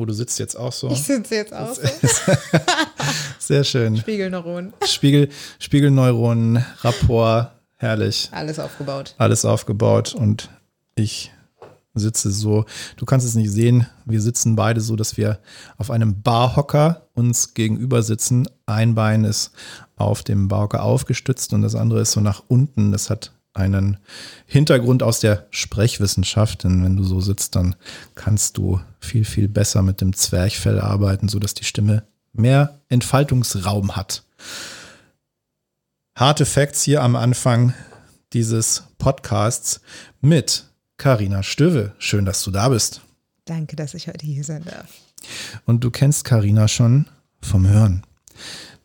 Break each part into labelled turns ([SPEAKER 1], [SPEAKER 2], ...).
[SPEAKER 1] Oh, du sitzt jetzt auch so.
[SPEAKER 2] Ich sitze jetzt auch so.
[SPEAKER 1] Sehr schön.
[SPEAKER 2] Spiegelneuronen.
[SPEAKER 1] Spiegel, Spiegelneuronen, Rapport, herrlich.
[SPEAKER 2] Alles aufgebaut.
[SPEAKER 1] Alles aufgebaut und ich sitze so, du kannst es nicht sehen, wir sitzen beide so, dass wir auf einem Barhocker uns gegenüber sitzen. Ein Bein ist auf dem Barhocker aufgestützt und das andere ist so nach unten. Das hat einen Hintergrund aus der Sprechwissenschaft, denn wenn du so sitzt, dann kannst du viel, viel besser mit dem Zwerchfell arbeiten, sodass die Stimme mehr Entfaltungsraum hat. Harte Facts hier am Anfang dieses Podcasts mit Karina Stöwe. Schön, dass du da bist.
[SPEAKER 2] Danke, dass ich heute hier sein darf.
[SPEAKER 1] Und du kennst Karina schon vom Hören,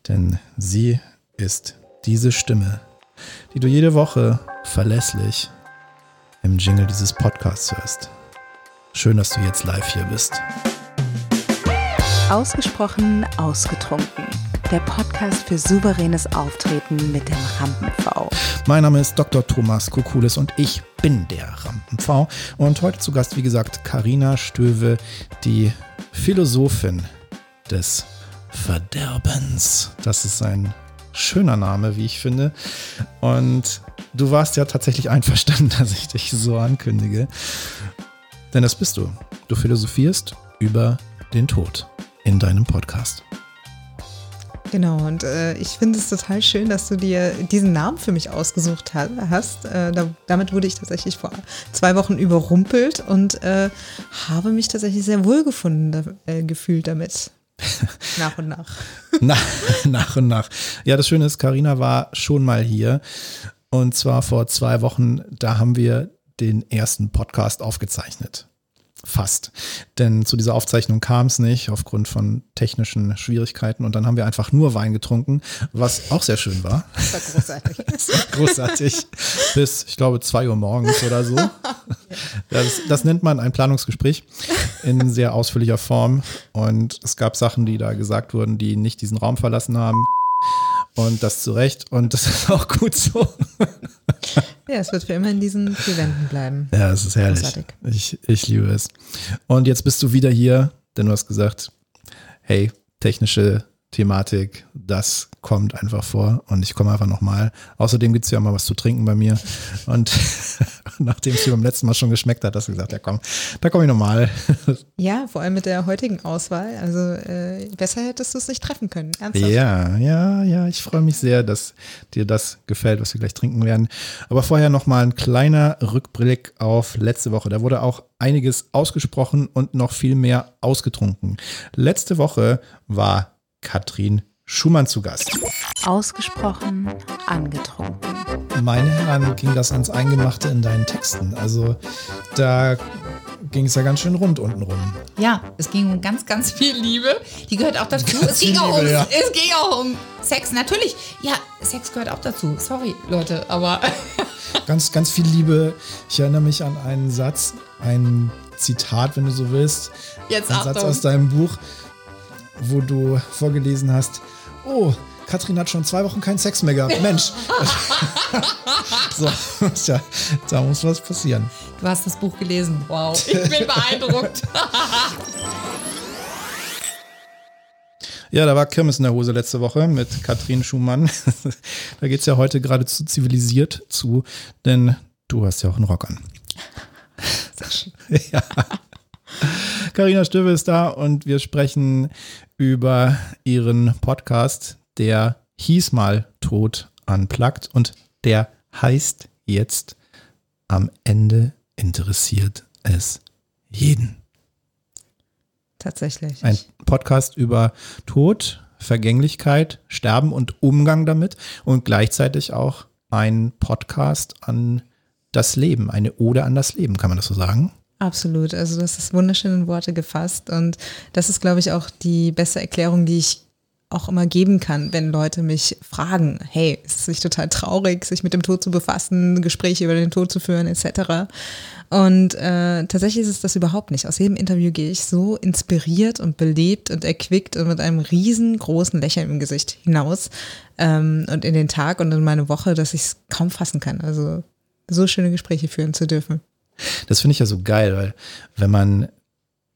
[SPEAKER 1] denn sie ist diese Stimme, die du jede Woche verlässlich im Jingle dieses Podcasts hörst. Schön, dass du jetzt live hier bist.
[SPEAKER 3] Ausgesprochen ausgetrunken. Der Podcast für souveränes Auftreten mit dem Rampen-V.
[SPEAKER 1] Mein Name ist Dr. Thomas Kokulis und ich bin der Rampen-V. Und heute zu Gast, wie gesagt, Karina Stöwe, die Philosophin des Verderbens. Das ist ein schöner Name, wie ich finde. Und du warst ja tatsächlich einverstanden, dass ich dich so ankündige. Denn das bist du. Du philosophierst über den Tod in deinem Podcast.
[SPEAKER 2] Genau, und äh, ich finde es total schön, dass du dir diesen Namen für mich ausgesucht hast. Äh, da, damit wurde ich tatsächlich vor zwei Wochen überrumpelt und äh, habe mich tatsächlich sehr wohlgefunden äh, gefühlt damit. nach und nach.
[SPEAKER 1] nach. Nach und nach. Ja, das Schöne ist, Karina war schon mal hier und zwar vor zwei Wochen. Da haben wir den ersten Podcast aufgezeichnet. Fast. Denn zu dieser Aufzeichnung kam es nicht aufgrund von technischen Schwierigkeiten und dann haben wir einfach nur Wein getrunken, was auch sehr schön war.
[SPEAKER 2] Das war großartig.
[SPEAKER 1] Das war großartig. Bis, ich glaube, zwei Uhr morgens oder so. Das, das nennt man ein Planungsgespräch in sehr ausführlicher Form. Und es gab Sachen, die da gesagt wurden, die nicht diesen Raum verlassen haben. Und das zu Recht. Und das ist auch gut so.
[SPEAKER 2] Ja, es wird für immer in diesen vier Wänden bleiben.
[SPEAKER 1] Ja, es ist herrlich.
[SPEAKER 2] Großartig.
[SPEAKER 1] Ich, ich liebe es. Und jetzt bist du wieder hier, denn du hast gesagt, hey, technische Thematik, das kommt einfach vor und ich komme einfach nochmal. Außerdem gibt es ja mal was zu trinken bei mir. Und nachdem es dir beim letzten Mal schon geschmeckt hat, hast du gesagt, ja komm, da komme ich nochmal.
[SPEAKER 2] Ja, vor allem mit der heutigen Auswahl. Also äh, besser hättest du es nicht treffen können. Ernsthaft.
[SPEAKER 1] Ja, ja, ja, ich freue mich sehr, dass dir das gefällt, was wir gleich trinken werden. Aber vorher nochmal ein kleiner Rückblick auf letzte Woche. Da wurde auch einiges ausgesprochen und noch viel mehr ausgetrunken. Letzte Woche war Katrin Schumann zu Gast.
[SPEAKER 3] Ausgesprochen angetrunken.
[SPEAKER 1] Meine Herren, ging das ans Eingemachte in deinen Texten. Also da ging es ja ganz schön rund unten rum.
[SPEAKER 4] Ja, es ging um ganz, ganz viel Liebe. Die gehört auch dazu.
[SPEAKER 1] Ganz
[SPEAKER 4] es ging
[SPEAKER 1] viel
[SPEAKER 4] auch um,
[SPEAKER 1] Liebe, ja.
[SPEAKER 4] es ging auch um Sex. Natürlich. Ja, Sex gehört auch dazu. Sorry, Leute, aber
[SPEAKER 1] Ganz, ganz viel Liebe. Ich erinnere mich an einen Satz, ein Zitat, wenn du so willst.
[SPEAKER 4] Jetzt
[SPEAKER 1] ein Satz
[SPEAKER 4] Achtung.
[SPEAKER 1] aus deinem Buch, wo du vorgelesen hast, oh, Katrin hat schon zwei Wochen keinen Sex mehr gehabt. Mensch. so, tja, da muss was passieren.
[SPEAKER 4] du hast das Buch gelesen. Wow, ich bin beeindruckt.
[SPEAKER 1] Ja, da war Kirmes in der Hose letzte Woche mit Katrin Schumann. da geht es ja heute geradezu zivilisiert zu, denn du hast ja auch einen Rock an. ja. Carina Stöwe ist da und wir sprechen über ihren Podcast, der hieß mal Tod unplugged und der heißt jetzt Am Ende interessiert es jeden.
[SPEAKER 2] Tatsächlich.
[SPEAKER 1] Ein Podcast über Tod, Vergänglichkeit, Sterben und Umgang damit und gleichzeitig auch ein Podcast an das Leben, eine Ode an das Leben, kann man das so sagen?
[SPEAKER 2] Absolut. Also das ist wunderschön in Worte gefasst und das ist, glaube ich, auch die beste Erklärung, die ich auch immer geben kann, wenn Leute mich fragen, hey, ist es nicht total traurig, sich mit dem Tod zu befassen, Gespräche über den Tod zu führen, etc. Und äh, tatsächlich ist es das überhaupt nicht. Aus jedem Interview gehe ich so inspiriert und belebt und erquickt und mit einem riesengroßen Lächeln im Gesicht hinaus ähm, und in den Tag und in meine Woche, dass ich es kaum fassen kann. Also so schöne Gespräche führen zu dürfen.
[SPEAKER 1] Das finde ich ja so geil, weil wenn man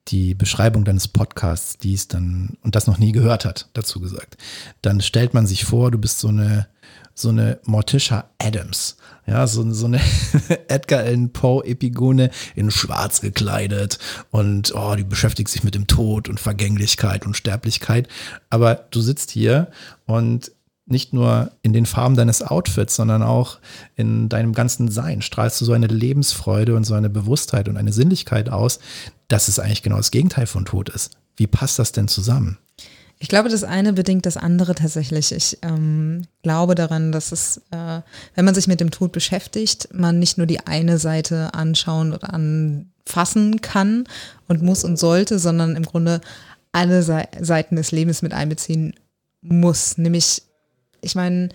[SPEAKER 1] die Beschreibung deines Podcasts liest dann und das noch nie gehört hat, dazu gesagt, dann stellt man sich vor, du bist so eine, so eine Morticia Adams. Ja, so, so eine Edgar Allan Poe Epigone in schwarz gekleidet und oh, die beschäftigt sich mit dem Tod und Vergänglichkeit und Sterblichkeit. Aber du sitzt hier und nicht nur in den Farben deines Outfits, sondern auch in deinem ganzen Sein strahlst du so eine Lebensfreude und so eine Bewusstheit und eine Sinnlichkeit aus, dass es eigentlich genau das Gegenteil von Tod ist. Wie passt das denn zusammen?
[SPEAKER 2] Ich glaube, das eine bedingt das andere tatsächlich. Ich ähm, glaube daran, dass es, äh, wenn man sich mit dem Tod beschäftigt, man nicht nur die eine Seite anschauen oder anfassen kann und muss und sollte, sondern im Grunde alle Seiten des Lebens mit einbeziehen muss. Nämlich ich meine,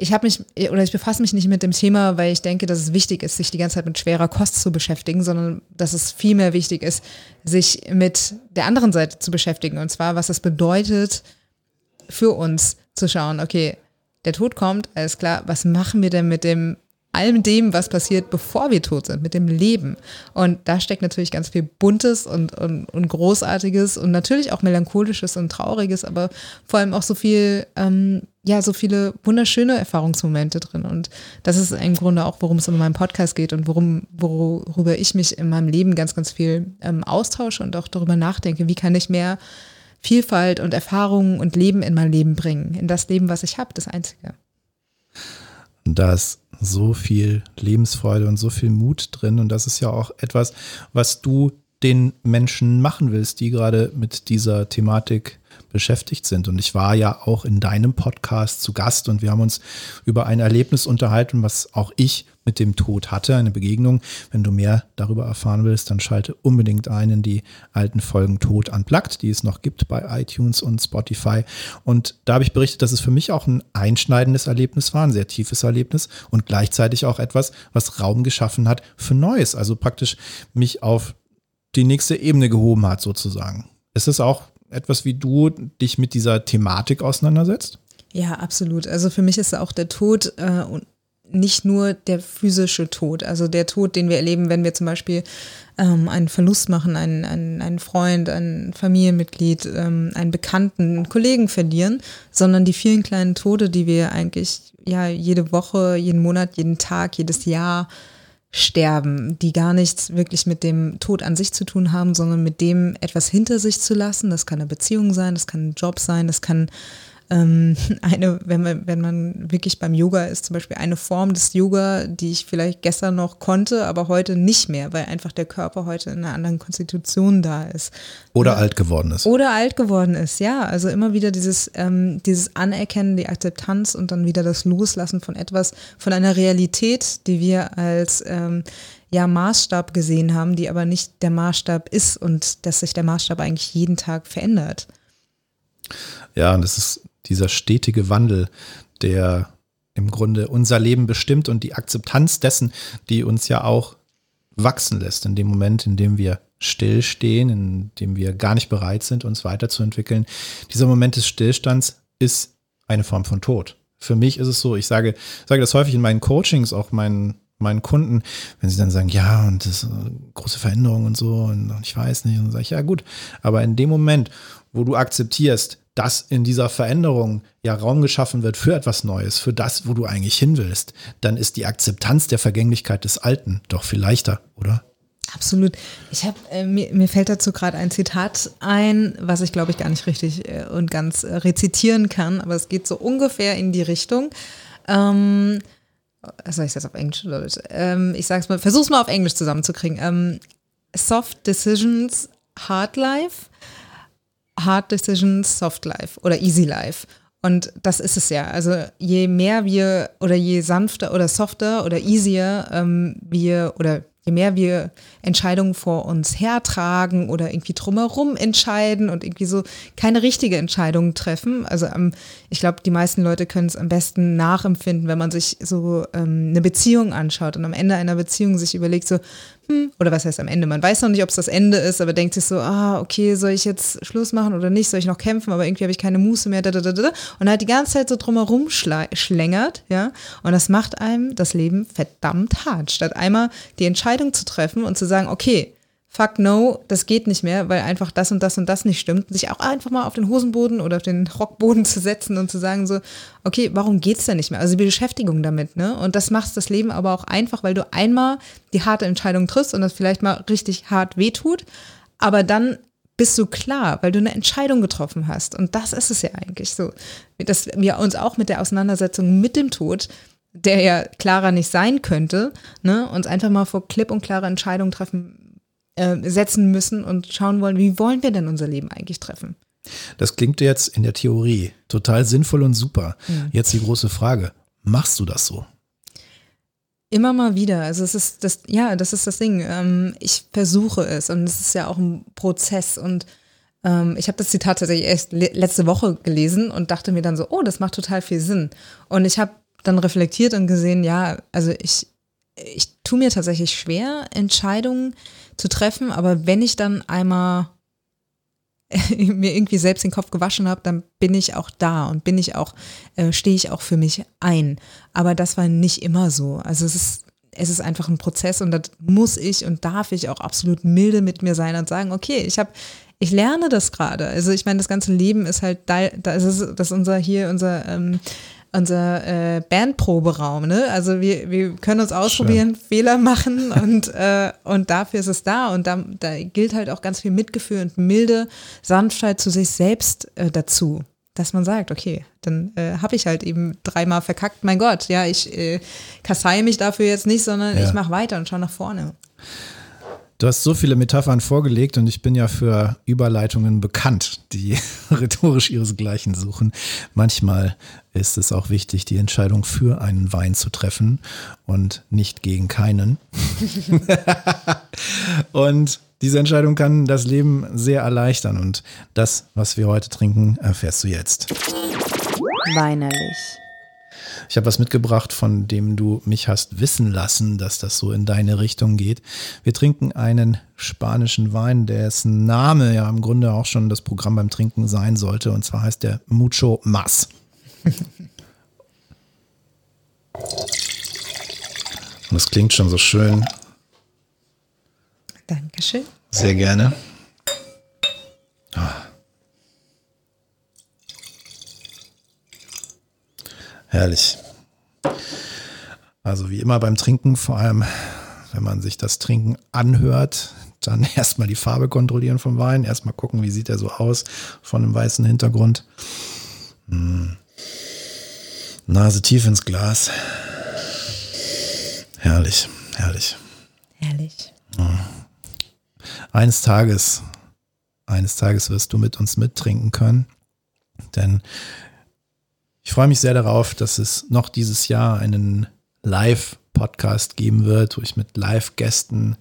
[SPEAKER 2] ich habe mich oder ich befasse mich nicht mit dem Thema, weil ich denke, dass es wichtig ist, sich die ganze Zeit mit schwerer Kost zu beschäftigen, sondern dass es vielmehr wichtig ist, sich mit der anderen Seite zu beschäftigen. Und zwar, was es bedeutet für uns zu schauen, okay, der Tod kommt, alles klar, was machen wir denn mit dem allem dem, was passiert, bevor wir tot sind, mit dem Leben. Und da steckt natürlich ganz viel Buntes und, und, und Großartiges und natürlich auch Melancholisches und Trauriges, aber vor allem auch so viel, ähm, ja, so viele wunderschöne Erfahrungsmomente drin. Und das ist im Grunde auch, worum es in meinem Podcast geht und worum, worüber ich mich in meinem Leben ganz, ganz viel ähm, austausche und auch darüber nachdenke, wie kann ich mehr Vielfalt und Erfahrungen und Leben in mein Leben bringen, in das Leben, was ich habe, das Einzige.
[SPEAKER 1] Das so viel Lebensfreude und so viel Mut drin. Und das ist ja auch etwas, was du den Menschen machen willst, die gerade mit dieser Thematik beschäftigt sind. Und ich war ja auch in deinem Podcast zu Gast und wir haben uns über ein Erlebnis unterhalten, was auch ich mit dem Tod hatte, eine Begegnung. Wenn du mehr darüber erfahren willst, dann schalte unbedingt ein in die alten Folgen Tod unplugged, die es noch gibt bei iTunes und Spotify. Und da habe ich berichtet, dass es für mich auch ein einschneidendes Erlebnis war, ein sehr tiefes Erlebnis und gleichzeitig auch etwas, was Raum geschaffen hat für Neues, also praktisch mich auf die nächste Ebene gehoben hat sozusagen. Ist es auch etwas, wie du dich mit dieser Thematik auseinandersetzt?
[SPEAKER 2] Ja, absolut. Also für mich ist auch der Tod äh, nicht nur der physische Tod, also der Tod, den wir erleben, wenn wir zum Beispiel ähm, einen Verlust machen, einen, einen, einen Freund, ein Familienmitglied, ähm, einen Bekannten, einen Kollegen verlieren, sondern die vielen kleinen Tode, die wir eigentlich ja jede Woche, jeden Monat, jeden Tag, jedes Jahr sterben, die gar nichts wirklich mit dem Tod an sich zu tun haben, sondern mit dem etwas hinter sich zu lassen. Das kann eine Beziehung sein, das kann ein Job sein, das kann ähm, eine, wenn man, wenn man wirklich beim Yoga ist, zum Beispiel eine Form des Yoga, die ich vielleicht gestern noch konnte, aber heute nicht mehr, weil einfach der Körper heute in einer anderen Konstitution da ist.
[SPEAKER 1] Oder ja. alt geworden ist.
[SPEAKER 2] Oder alt geworden ist, ja. Also immer wieder dieses, ähm, dieses Anerkennen, die Akzeptanz und dann wieder das Loslassen von etwas, von einer Realität, die wir als ähm, ja, Maßstab gesehen haben, die aber nicht der Maßstab ist und dass sich der Maßstab eigentlich jeden Tag verändert.
[SPEAKER 1] Ja, und das ist dieser stetige Wandel, der im Grunde unser Leben bestimmt und die Akzeptanz dessen, die uns ja auch wachsen lässt in dem Moment, in dem wir stillstehen, in dem wir gar nicht bereit sind, uns weiterzuentwickeln. Dieser Moment des Stillstands ist eine Form von Tod. Für mich ist es so, ich sage, sage das häufig in meinen Coachings, auch meinen, meinen Kunden, wenn sie dann sagen, ja, und das ist eine große Veränderung und so, und ich weiß nicht, und dann sage ich, ja gut, aber in dem Moment, wo du akzeptierst, dass in dieser Veränderung ja Raum geschaffen wird für etwas Neues, für das, wo du eigentlich hin willst, dann ist die Akzeptanz der Vergänglichkeit des Alten doch viel leichter, oder?
[SPEAKER 2] Absolut. Ich habe äh, mir, mir fällt dazu gerade ein Zitat ein, was ich glaube ich gar nicht richtig äh, und ganz äh, rezitieren kann, aber es geht so ungefähr in die Richtung. Ähm, soll ich das auf Englisch oder ähm, ich sag's mal, versuch's mal auf Englisch zusammenzukriegen. Ähm, soft decisions, hard life. Hard Decisions, Soft Life oder Easy Life. Und das ist es ja. Also je mehr wir oder je sanfter oder softer oder easier ähm, wir oder je mehr wir Entscheidungen vor uns hertragen oder irgendwie drumherum entscheiden und irgendwie so keine richtige Entscheidung treffen. Also ähm, ich glaube, die meisten Leute können es am besten nachempfinden, wenn man sich so ähm, eine Beziehung anschaut und am Ende einer Beziehung sich überlegt, so, oder was heißt am Ende? Man weiß noch nicht, ob es das Ende ist, aber denkt sich so, ah, okay, soll ich jetzt Schluss machen oder nicht? Soll ich noch kämpfen? Aber irgendwie habe ich keine Muße mehr. Da, da, da, da. Und halt die ganze Zeit so drumherum schlängert, ja. Und das macht einem das Leben verdammt hart. Statt einmal die Entscheidung zu treffen und zu sagen, okay, fuck no, das geht nicht mehr, weil einfach das und das und das nicht stimmt, sich auch einfach mal auf den Hosenboden oder auf den Rockboden zu setzen und zu sagen so, okay, warum geht's denn nicht mehr? Also die Beschäftigung damit, ne? Und das macht das Leben aber auch einfach, weil du einmal die harte Entscheidung triffst und das vielleicht mal richtig hart wehtut, aber dann bist du klar, weil du eine Entscheidung getroffen hast. Und das ist es ja eigentlich so, dass wir uns auch mit der Auseinandersetzung mit dem Tod der ja klarer nicht sein könnte, ne, uns einfach mal vor klipp und klare Entscheidungen treffen, äh, setzen müssen und schauen wollen, wie wollen wir denn unser Leben eigentlich treffen?
[SPEAKER 1] Das klingt jetzt in der Theorie total sinnvoll und super. Mhm. Jetzt die große Frage, machst du das so?
[SPEAKER 2] Immer mal wieder. Also es ist das, ja, das ist das Ding. Ähm, ich versuche es und es ist ja auch ein Prozess und ähm, ich habe das Zitat tatsächlich erst letzte Woche gelesen und dachte mir dann so, oh, das macht total viel Sinn. Und ich habe dann reflektiert und gesehen, ja, also ich, ich tue mir tatsächlich schwer, Entscheidungen zu treffen, aber wenn ich dann einmal mir irgendwie selbst den Kopf gewaschen habe, dann bin ich auch da und bin ich auch, äh, stehe ich auch für mich ein. Aber das war nicht immer so. Also es ist, es ist einfach ein Prozess und das muss ich und darf ich auch absolut milde mit mir sein und sagen, okay, ich habe, ich lerne das gerade. Also ich meine, das ganze Leben ist halt da, das ist, das ist unser hier, unser ähm, unser äh, Bandproberaum. Ne? Also wir, wir können uns ausprobieren, Schön. Fehler machen und, äh, und dafür ist es da. Und da, da gilt halt auch ganz viel Mitgefühl und milde Sanftheit zu sich selbst äh, dazu. Dass man sagt, okay, dann äh, habe ich halt eben dreimal verkackt. Mein Gott, ja, ich äh, kasseie mich dafür jetzt nicht, sondern ja. ich mache weiter und schaue nach vorne.
[SPEAKER 1] Du hast so viele Metaphern vorgelegt und ich bin ja für Überleitungen bekannt, die rhetorisch ihresgleichen suchen. Manchmal ist es auch wichtig, die Entscheidung für einen Wein zu treffen und nicht gegen keinen. und diese Entscheidung kann das Leben sehr erleichtern und das, was wir heute trinken, erfährst du jetzt.
[SPEAKER 3] Weinerlich.
[SPEAKER 1] Ich habe was mitgebracht, von dem du mich hast wissen lassen, dass das so in deine Richtung geht. Wir trinken einen spanischen Wein, dessen Name ja im Grunde auch schon das Programm beim Trinken sein sollte. Und zwar heißt der Mucho Mas. Und das klingt schon so schön.
[SPEAKER 2] Dankeschön.
[SPEAKER 1] Sehr gerne. Oh. Herrlich. Also wie immer beim Trinken, vor allem wenn man sich das Trinken anhört, dann erstmal die Farbe kontrollieren vom Wein, erstmal gucken, wie sieht er so aus von einem weißen Hintergrund. Hm. Nase tief ins Glas. Herrlich, herrlich.
[SPEAKER 2] Herrlich.
[SPEAKER 1] Eines Tages, eines Tages wirst du mit uns mittrinken können, denn ich freue mich sehr darauf, dass es noch dieses Jahr einen Live-Podcast geben wird, wo ich mit Live-Gästen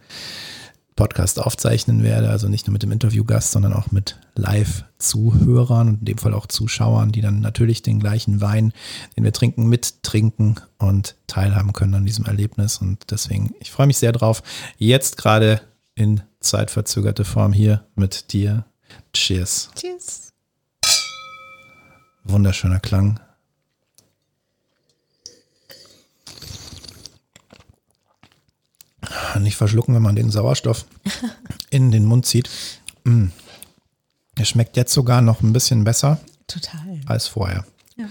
[SPEAKER 1] Podcast aufzeichnen werde. Also nicht nur mit dem Interviewgast, sondern auch mit Live-Zuhörern und in dem Fall auch Zuschauern, die dann natürlich den gleichen Wein, den wir trinken, mittrinken und teilhaben können an diesem Erlebnis. Und deswegen, ich freue mich sehr drauf. Jetzt gerade in zeitverzögerte Form hier mit dir. Cheers.
[SPEAKER 2] Cheers.
[SPEAKER 1] Wunderschöner Klang. Nicht verschlucken, wenn man den Sauerstoff in den Mund zieht. Mm. Er schmeckt jetzt sogar noch ein bisschen besser
[SPEAKER 2] Total.
[SPEAKER 1] als vorher. Ja.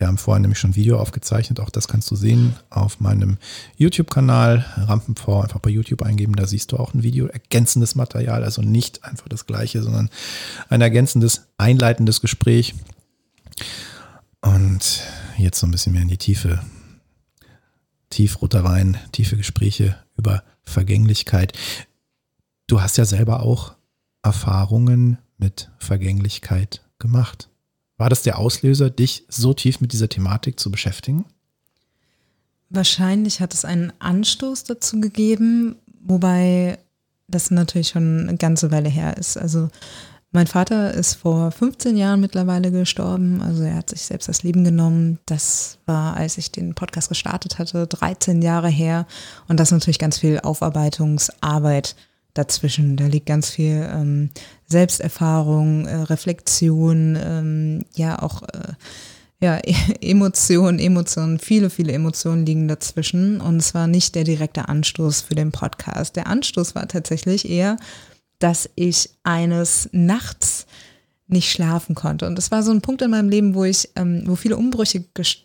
[SPEAKER 1] Wir haben vorher nämlich schon ein Video aufgezeichnet, auch das kannst du sehen auf meinem YouTube-Kanal Rampenvor. Einfach bei YouTube eingeben, da siehst du auch ein Video, ergänzendes Material, also nicht einfach das gleiche, sondern ein ergänzendes, einleitendes Gespräch. Und jetzt so ein bisschen mehr in die Tiefe. Tiefroter Wein, tiefe Gespräche über Vergänglichkeit. Du hast ja selber auch Erfahrungen mit Vergänglichkeit gemacht. War das der Auslöser, dich so tief mit dieser Thematik zu beschäftigen?
[SPEAKER 2] Wahrscheinlich hat es einen Anstoß dazu gegeben, wobei das natürlich schon eine ganze Weile her ist. Also mein Vater ist vor 15 Jahren mittlerweile gestorben. Also er hat sich selbst das Leben genommen. Das war, als ich den Podcast gestartet hatte, 13 Jahre her. Und das ist natürlich ganz viel Aufarbeitungsarbeit dazwischen. Da liegt ganz viel ähm, Selbsterfahrung, äh, Reflexion, ähm, ja auch äh, ja, Emotionen, Emotionen, viele, viele Emotionen liegen dazwischen. Und es war nicht der direkte Anstoß für den Podcast. Der Anstoß war tatsächlich eher, dass ich eines Nachts nicht schlafen konnte. Und das war so ein Punkt in meinem Leben, wo ich, ähm, wo viele Umbrüche,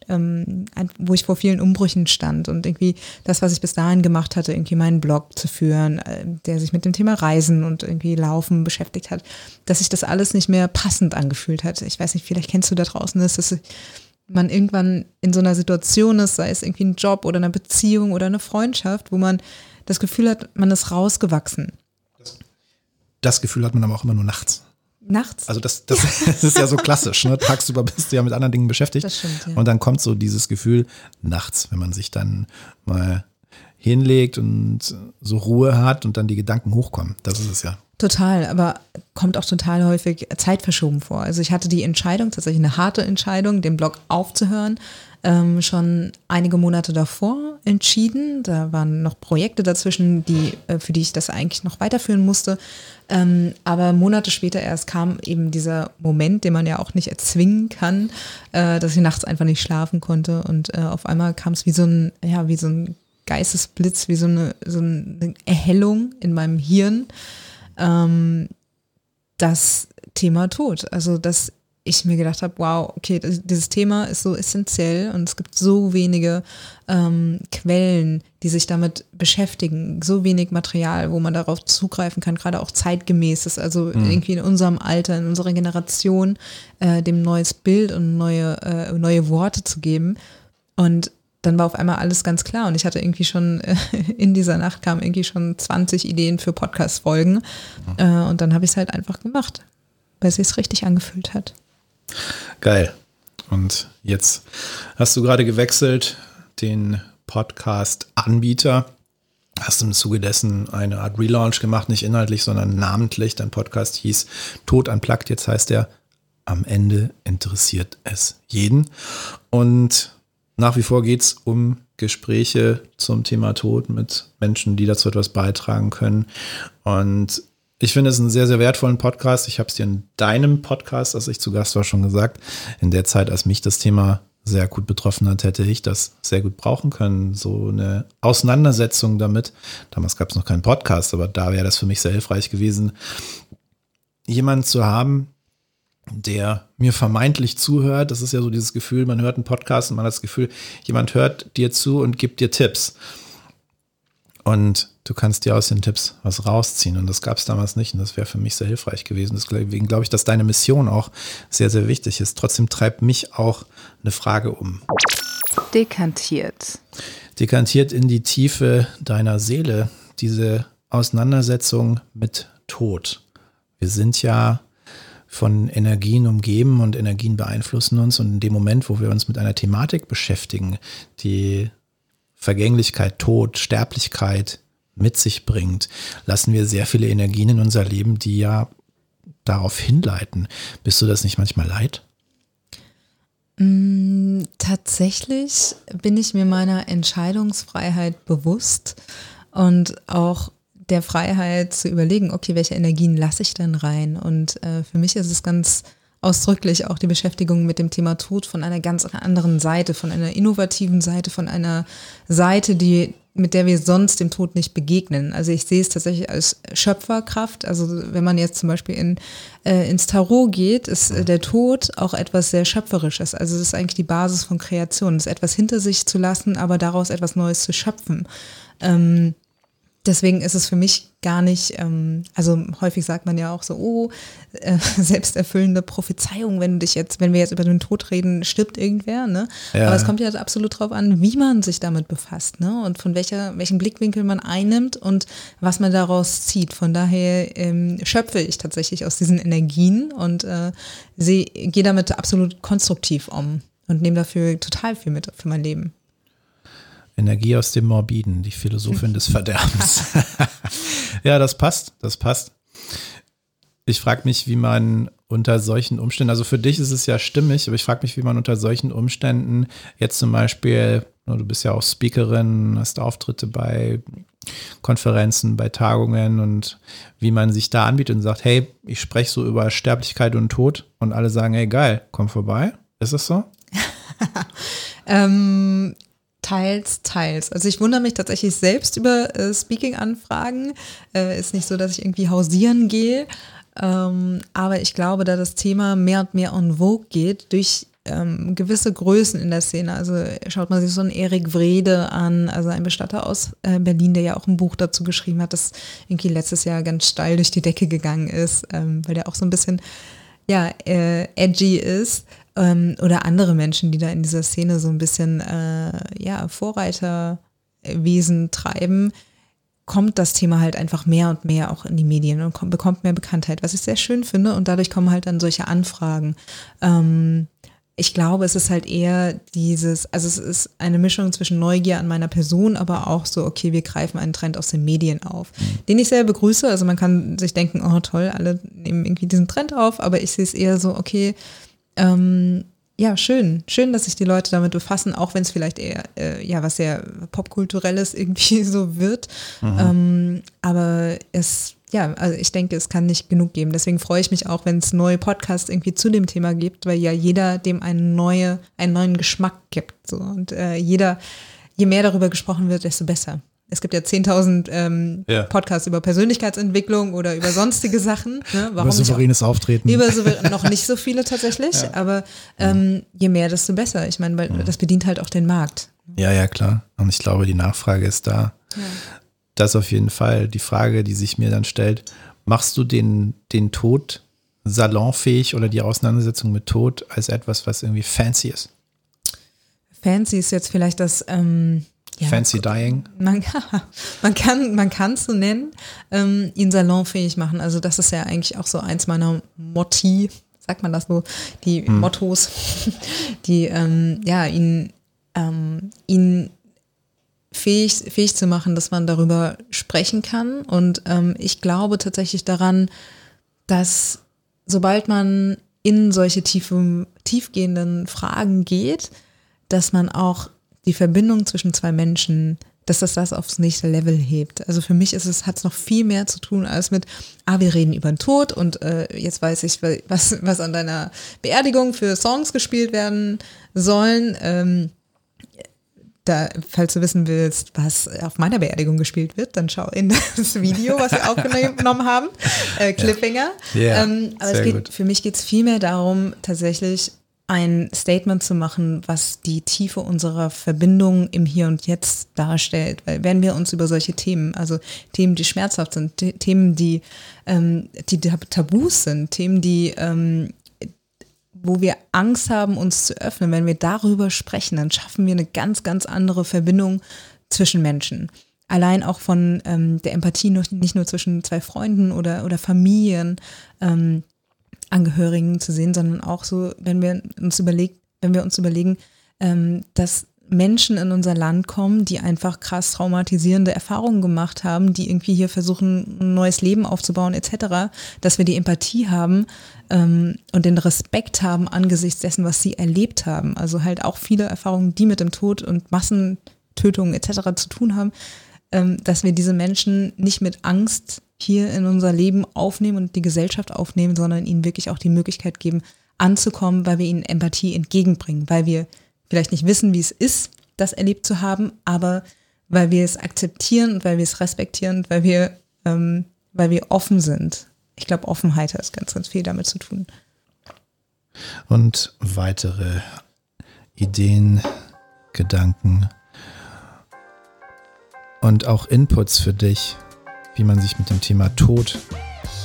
[SPEAKER 2] ähm, wo ich vor vielen Umbrüchen stand und irgendwie das, was ich bis dahin gemacht hatte, irgendwie meinen Blog zu führen, äh, der sich mit dem Thema Reisen und irgendwie Laufen beschäftigt hat, dass sich das alles nicht mehr passend angefühlt hat. Ich weiß nicht, vielleicht kennst du da draußen das, dass man irgendwann in so einer Situation ist, sei es irgendwie ein Job oder eine Beziehung oder eine Freundschaft, wo man das Gefühl hat, man ist rausgewachsen.
[SPEAKER 1] Das Gefühl hat man aber auch immer nur nachts.
[SPEAKER 2] Nachts?
[SPEAKER 1] Also das, das, das ist ja so klassisch. Ne? Tagsüber bist du ja mit anderen Dingen beschäftigt.
[SPEAKER 2] Das stimmt, ja.
[SPEAKER 1] Und dann kommt so dieses Gefühl nachts, wenn man sich dann mal hinlegt und so Ruhe hat und dann die Gedanken hochkommen. Das ist es ja.
[SPEAKER 2] Total, aber kommt auch total häufig zeitverschoben vor. Also ich hatte die Entscheidung, tatsächlich eine harte Entscheidung, den Blog aufzuhören, ähm, schon einige Monate davor entschieden. Da waren noch Projekte dazwischen, die, äh, für die ich das eigentlich noch weiterführen musste. Ähm, aber Monate später erst kam eben dieser Moment, den man ja auch nicht erzwingen kann, äh, dass ich nachts einfach nicht schlafen konnte. Und äh, auf einmal kam es wie so ein, ja, wie so ein Geistesblitz, wie so eine, so eine Erhellung in meinem Hirn ähm, das Thema Tod. Also, dass ich mir gedacht habe, wow, okay, das, dieses Thema ist so essentiell und es gibt so wenige ähm, Quellen, die sich damit beschäftigen, so wenig Material, wo man darauf zugreifen kann, gerade auch zeitgemäß ist, also mhm. irgendwie in unserem Alter, in unserer Generation, äh, dem neues Bild und neue, äh, neue Worte zu geben. Und dann war auf einmal alles ganz klar und ich hatte irgendwie schon äh, in dieser Nacht kamen irgendwie schon 20 Ideen für Podcast-Folgen äh, und dann habe ich es halt einfach gemacht, weil es sich richtig angefühlt hat.
[SPEAKER 1] Geil. Und jetzt hast du gerade gewechselt den Podcast-Anbieter. Hast im Zuge dessen eine Art Relaunch gemacht, nicht inhaltlich, sondern namentlich. Dein Podcast hieß Tod unplugged. Jetzt heißt er Am Ende interessiert es jeden. Und nach wie vor geht es um Gespräche zum Thema Tod mit Menschen, die dazu etwas beitragen können. Und ich finde es einen sehr, sehr wertvollen Podcast. Ich habe es dir in deinem Podcast, als ich zu Gast war, schon gesagt. In der Zeit, als mich das Thema sehr gut betroffen hat, hätte ich das sehr gut brauchen können. So eine Auseinandersetzung damit. Damals gab es noch keinen Podcast, aber da wäre das für mich sehr hilfreich gewesen, jemanden zu haben, der mir vermeintlich zuhört. Das ist ja so dieses Gefühl, man hört einen Podcast und man hat das Gefühl, jemand hört dir zu und gibt dir Tipps. Und du kannst dir aus den Tipps was rausziehen. Und das gab es damals nicht. Und das wäre für mich sehr hilfreich gewesen. Deswegen glaube ich, dass deine Mission auch sehr, sehr wichtig ist. Trotzdem treibt mich auch eine Frage um.
[SPEAKER 3] Dekantiert.
[SPEAKER 1] Dekantiert in die Tiefe deiner Seele. Diese Auseinandersetzung mit Tod. Wir sind ja von Energien umgeben und Energien beeinflussen uns. Und in dem Moment, wo wir uns mit einer Thematik beschäftigen, die Vergänglichkeit, Tod, Sterblichkeit mit sich bringt, lassen wir sehr viele Energien in unser Leben, die ja darauf hinleiten. Bist du das nicht manchmal leid?
[SPEAKER 2] Mm, tatsächlich bin ich mir meiner Entscheidungsfreiheit bewusst und auch der Freiheit zu überlegen, okay, welche Energien lasse ich denn rein? Und äh, für mich ist es ganz ausdrücklich auch die Beschäftigung mit dem Thema Tod von einer ganz anderen Seite, von einer innovativen Seite, von einer Seite, die mit der wir sonst dem Tod nicht begegnen. Also ich sehe es tatsächlich als Schöpferkraft. Also wenn man jetzt zum Beispiel in, äh, ins Tarot geht, ist äh, der Tod auch etwas sehr Schöpferisches. Also es ist eigentlich die Basis von Kreation, es ist etwas hinter sich zu lassen, aber daraus etwas Neues zu schöpfen. Ähm, deswegen ist es für mich gar nicht, ähm, also häufig sagt man ja auch so, oh, äh, selbsterfüllende Prophezeiung, wenn du dich jetzt, wenn wir jetzt über den Tod reden, stirbt irgendwer, ne? Ja. Aber es kommt ja absolut drauf an, wie man sich damit befasst, ne? Und von welcher, welchen Blickwinkel man einnimmt und was man daraus zieht. Von daher ähm, schöpfe ich tatsächlich aus diesen Energien und äh, gehe damit absolut konstruktiv um und nehme dafür total viel mit für mein Leben.
[SPEAKER 1] Energie aus dem Morbiden, die Philosophin des Verderbens. ja, das passt, das passt. Ich frage mich, wie man unter solchen Umständen, also für dich ist es ja stimmig, aber ich frage mich, wie man unter solchen Umständen jetzt zum Beispiel, du bist ja auch Speakerin, hast Auftritte bei Konferenzen, bei Tagungen und wie man sich da anbietet und sagt, hey, ich spreche so über Sterblichkeit und Tod und alle sagen, hey, geil, komm vorbei. Ist es so?
[SPEAKER 2] ähm, teils, teils. Also ich wundere mich tatsächlich selbst über äh, Speaking-Anfragen. Äh, ist nicht so, dass ich irgendwie hausieren gehe. Ähm, aber ich glaube, da das Thema mehr und mehr en vogue geht durch ähm, gewisse Größen in der Szene. Also schaut man sich so einen Erik Wrede an, also ein Bestatter aus äh, Berlin, der ja auch ein Buch dazu geschrieben hat, das irgendwie letztes Jahr ganz steil durch die Decke gegangen ist, ähm, weil der auch so ein bisschen ja, äh, edgy ist. Ähm, oder andere Menschen, die da in dieser Szene so ein bisschen äh, ja, Vorreiterwesen treiben, kommt das Thema halt einfach mehr und mehr auch in die Medien und kommt, bekommt mehr Bekanntheit, was ich sehr schön finde. Und dadurch kommen halt dann solche Anfragen. Ähm, ich glaube, es ist halt eher dieses, also es ist eine Mischung zwischen Neugier an meiner Person, aber auch so, okay, wir greifen einen Trend aus den Medien auf, mhm. den ich sehr begrüße. Also man kann sich denken, oh toll, alle nehmen irgendwie diesen Trend auf, aber ich sehe es eher so, okay, ähm, ja, schön. Schön, dass sich die Leute damit befassen, auch wenn es vielleicht eher, äh, ja, was sehr popkulturelles irgendwie so wird. Mhm. Ähm, aber es ja, also ich denke, es kann nicht genug geben. Deswegen freue ich mich auch, wenn es neue Podcasts irgendwie zu dem Thema gibt, weil ja jeder dem einen, neue, einen neuen Geschmack gibt. So. Und äh, jeder, je mehr darüber gesprochen wird, desto besser. Es gibt ja 10.000 ähm, ja. Podcasts über Persönlichkeitsentwicklung oder über sonstige Sachen. Ne?
[SPEAKER 1] Warum über souveränes Auftreten.
[SPEAKER 2] Über souverän, noch nicht so viele tatsächlich, ja. aber ähm, je mehr, desto besser. Ich meine, weil mhm. das bedient halt auch den Markt.
[SPEAKER 1] Ja, ja, klar. Und ich glaube, die Nachfrage ist da. Ja das auf jeden Fall. Die Frage, die sich mir dann stellt, machst du den, den Tod salonfähig oder die Auseinandersetzung mit Tod als etwas, was irgendwie fancy ist?
[SPEAKER 2] Fancy ist jetzt vielleicht das ähm,
[SPEAKER 1] ja, Fancy Dying.
[SPEAKER 2] Man, man kann man kann es so nennen, ähm, ihn salonfähig machen. Also das ist ja eigentlich auch so eins meiner Motti, sagt man das so, die hm. Mottos, die ähm, ja ihn ähm, ihn fähig, fähig zu machen, dass man darüber sprechen kann. Und ähm, ich glaube tatsächlich daran, dass sobald man in solche tiefe, tiefgehenden Fragen geht, dass man auch die Verbindung zwischen zwei Menschen, dass das das aufs nächste Level hebt. Also für mich ist es, hat es noch viel mehr zu tun als mit, ah, wir reden über den Tod und äh, jetzt weiß ich, was, was an deiner Beerdigung für Songs gespielt werden sollen. Ähm, da, falls du wissen willst, was auf meiner Beerdigung gespielt wird, dann schau in das Video, was wir aufgenommen haben, äh, Cliffhanger. Ja. Yeah, ähm, aber es geht, für mich geht es vielmehr darum, tatsächlich ein Statement zu machen, was die Tiefe unserer Verbindung im Hier und Jetzt darstellt. Weil wenn wir uns über solche Themen, also Themen, die schmerzhaft sind, Themen, die, ähm, die Tabus sind, Themen, die ähm, wo wir Angst haben, uns zu öffnen, wenn wir darüber sprechen, dann schaffen wir eine ganz, ganz andere Verbindung zwischen Menschen. Allein auch von ähm, der Empathie nicht nur zwischen zwei Freunden oder, oder Familien, ähm, Angehörigen zu sehen, sondern auch so, wenn wir uns überlegen, wenn wir uns überlegen, ähm, dass Menschen in unser Land kommen, die einfach krass traumatisierende Erfahrungen gemacht haben, die irgendwie hier versuchen, ein neues Leben aufzubauen etc., dass wir die Empathie haben ähm, und den Respekt haben angesichts dessen, was sie erlebt haben. Also halt auch viele Erfahrungen, die mit dem Tod und Massentötungen etc. zu tun haben, dass wir diese Menschen nicht mit Angst hier in unser Leben aufnehmen und die Gesellschaft aufnehmen, sondern ihnen wirklich auch die Möglichkeit geben, anzukommen, weil wir ihnen Empathie entgegenbringen, weil wir vielleicht nicht wissen, wie es ist, das erlebt zu haben, aber weil wir es akzeptieren und weil wir es respektieren und weil wir, ähm, weil wir offen sind. Ich glaube, Offenheit hat ganz, ganz viel damit zu tun.
[SPEAKER 1] Und weitere Ideen, Gedanken und auch Inputs für dich, wie man sich mit dem Thema Tod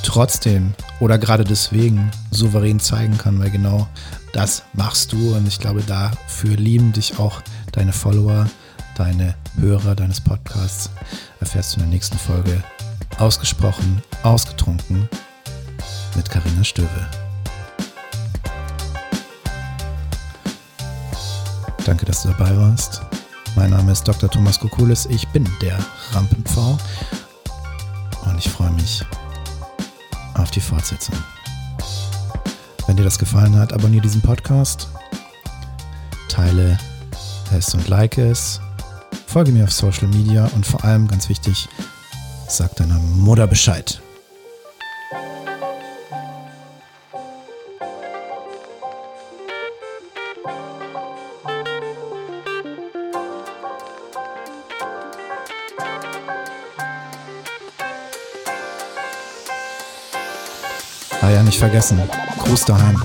[SPEAKER 1] trotzdem oder gerade deswegen souverän zeigen kann, weil genau das machst du und ich glaube, dafür lieben dich auch deine Follower, deine Hörer deines Podcasts. Erfährst du in der nächsten Folge ausgesprochen, ausgetrunken mit Karina Stöwe. Danke, dass du dabei warst. Mein Name ist Dr. Thomas Kokulis. Ich bin der Rampenpfau und ich freue mich auf die Fortsetzung. Wenn dir das gefallen hat, abonniere diesen Podcast, teile es und like es, folge mir auf Social Media und vor allem, ganz wichtig, sag deiner Mutter Bescheid. Ah ja, nicht vergessen. Gruß daheim.